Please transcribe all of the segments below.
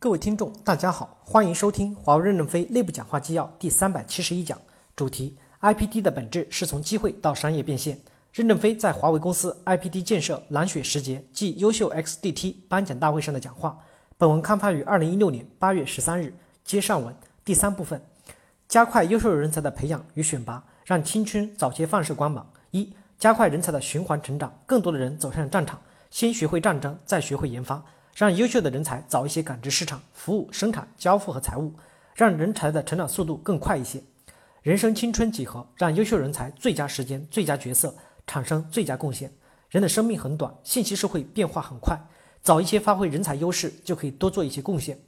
各位听众，大家好，欢迎收听华为任正非内部讲话纪要第三百七十一讲，主题：IPD 的本质是从机会到商业变现。任正非在华为公司 IPD 建设蓝雪时节暨优秀 XDT 颁奖大会上的讲话。本文刊发于二零一六年八月十三日。接上文第三部分，加快优秀人才的培养与选拔，让青春早些放射光芒。一、加快人才的循环成长，更多的人走向战场，先学会战争，再学会研发。让优秀的人才早一些感知市场、服务、生产、交付和财务，让人才的成长速度更快一些。人生青春几何？让优秀人才最佳时间、最佳角色产生最佳贡献。人的生命很短，信息社会变化很快，早一些发挥人才优势，就可以多做一些贡献。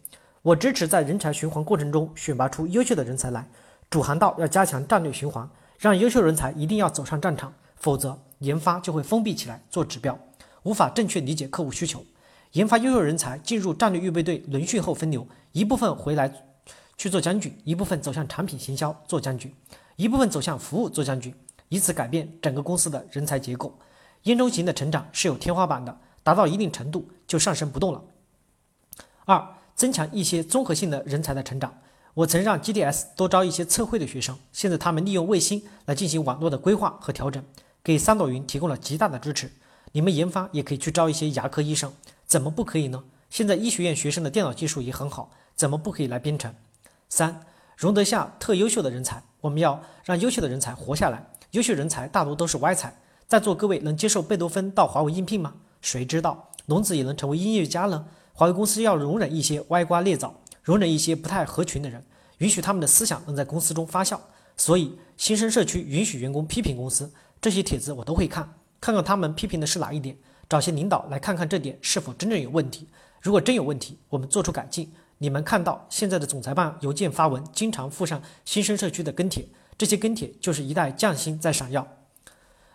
我支持在人才循环过程中选拔出优秀的人才来。主航道要加强战略循环，让优秀人才一定要走上战场，否则研发就会封闭起来做指标，无法正确理解客户需求。研发优秀人才进入战略预备队轮训后分流，一部分回来去做将军，一部分走向产品行销做将军，一部分走向服务做将军，以此改变整个公司的人才结构。烟中型的成长是有天花板的，达到一定程度就上升不动了。二、增强一些综合性的人才的成长。我曾让 GDS 多招一些测绘的学生，现在他们利用卫星来进行网络的规划和调整，给三朵云提供了极大的支持。你们研发也可以去招一些牙科医生。怎么不可以呢？现在医学院学生的电脑技术也很好，怎么不可以来编程？三，容得下特优秀的人才，我们要让优秀的人才活下来。优秀人才大多都是歪才，在座各位能接受贝多芬到华为应聘吗？谁知道聋子也能成为音乐家呢？华为公司要容忍一些歪瓜裂枣，容忍一些不太合群的人，允许他们的思想能在公司中发酵。所以新生社区允许员工批评公司，这些帖子我都会看，看看他们批评的是哪一点。找些领导来看看这点是否真正有问题。如果真有问题，我们做出改进。你们看到现在的总裁办邮件发文，经常附上新生社区的跟帖，这些跟帖就是一代匠心在闪耀。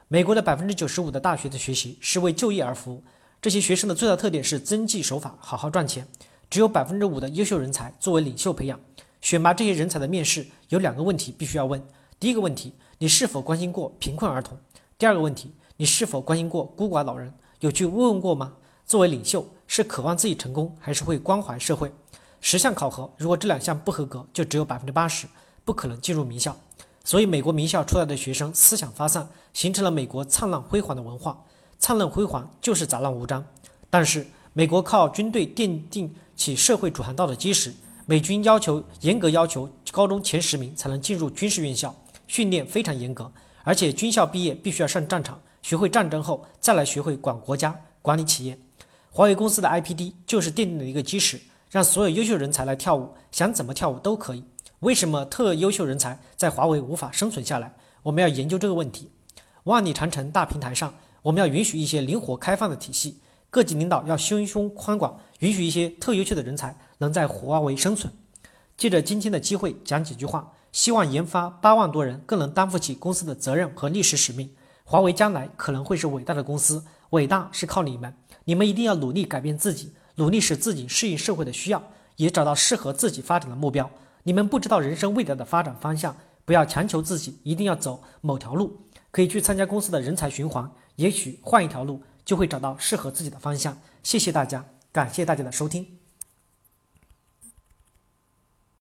美国的百分之九十五的大学的学习是为就业而服务，这些学生的最大特点是遵纪守法，好好赚钱。只有百分之五的优秀人才作为领袖培养。选拔这些人才的面试有两个问题必须要问：第一个问题，你是否关心过贫困儿童？第二个问题，你是否关心过孤寡老人？有去问过吗？作为领袖，是渴望自己成功，还是会关怀社会？十项考核，如果这两项不合格，就只有百分之八十，不可能进入名校。所以，美国名校出来的学生思想发散，形成了美国灿烂辉煌的文化。灿烂辉煌就是杂乱无章。但是，美国靠军队奠定起社会主航道的基石。美军要求严格要求高中前十名才能进入军事院校，训练非常严格，而且军校毕业必须要上战场。学会战争后，再来学会管国家、管理企业。华为公司的 IPD 就是奠定了一个基石，让所有优秀人才来跳舞，想怎么跳舞都可以。为什么特优秀人才在华为无法生存下来？我们要研究这个问题。万里长城大平台上，我们要允许一些灵活开放的体系。各级领导要心胸宽广，允许一些特优秀的人才能在华为生存。借着今天的机会讲几句话，希望研发八万多人更能担负起公司的责任和历史使命。华为将来可能会是伟大的公司，伟大是靠你们，你们一定要努力改变自己，努力使自己适应社会的需要，也找到适合自己发展的目标。你们不知道人生未来的发展方向，不要强求自己一定要走某条路，可以去参加公司的人才循环，也许换一条路就会找到适合自己的方向。谢谢大家，感谢大家的收听。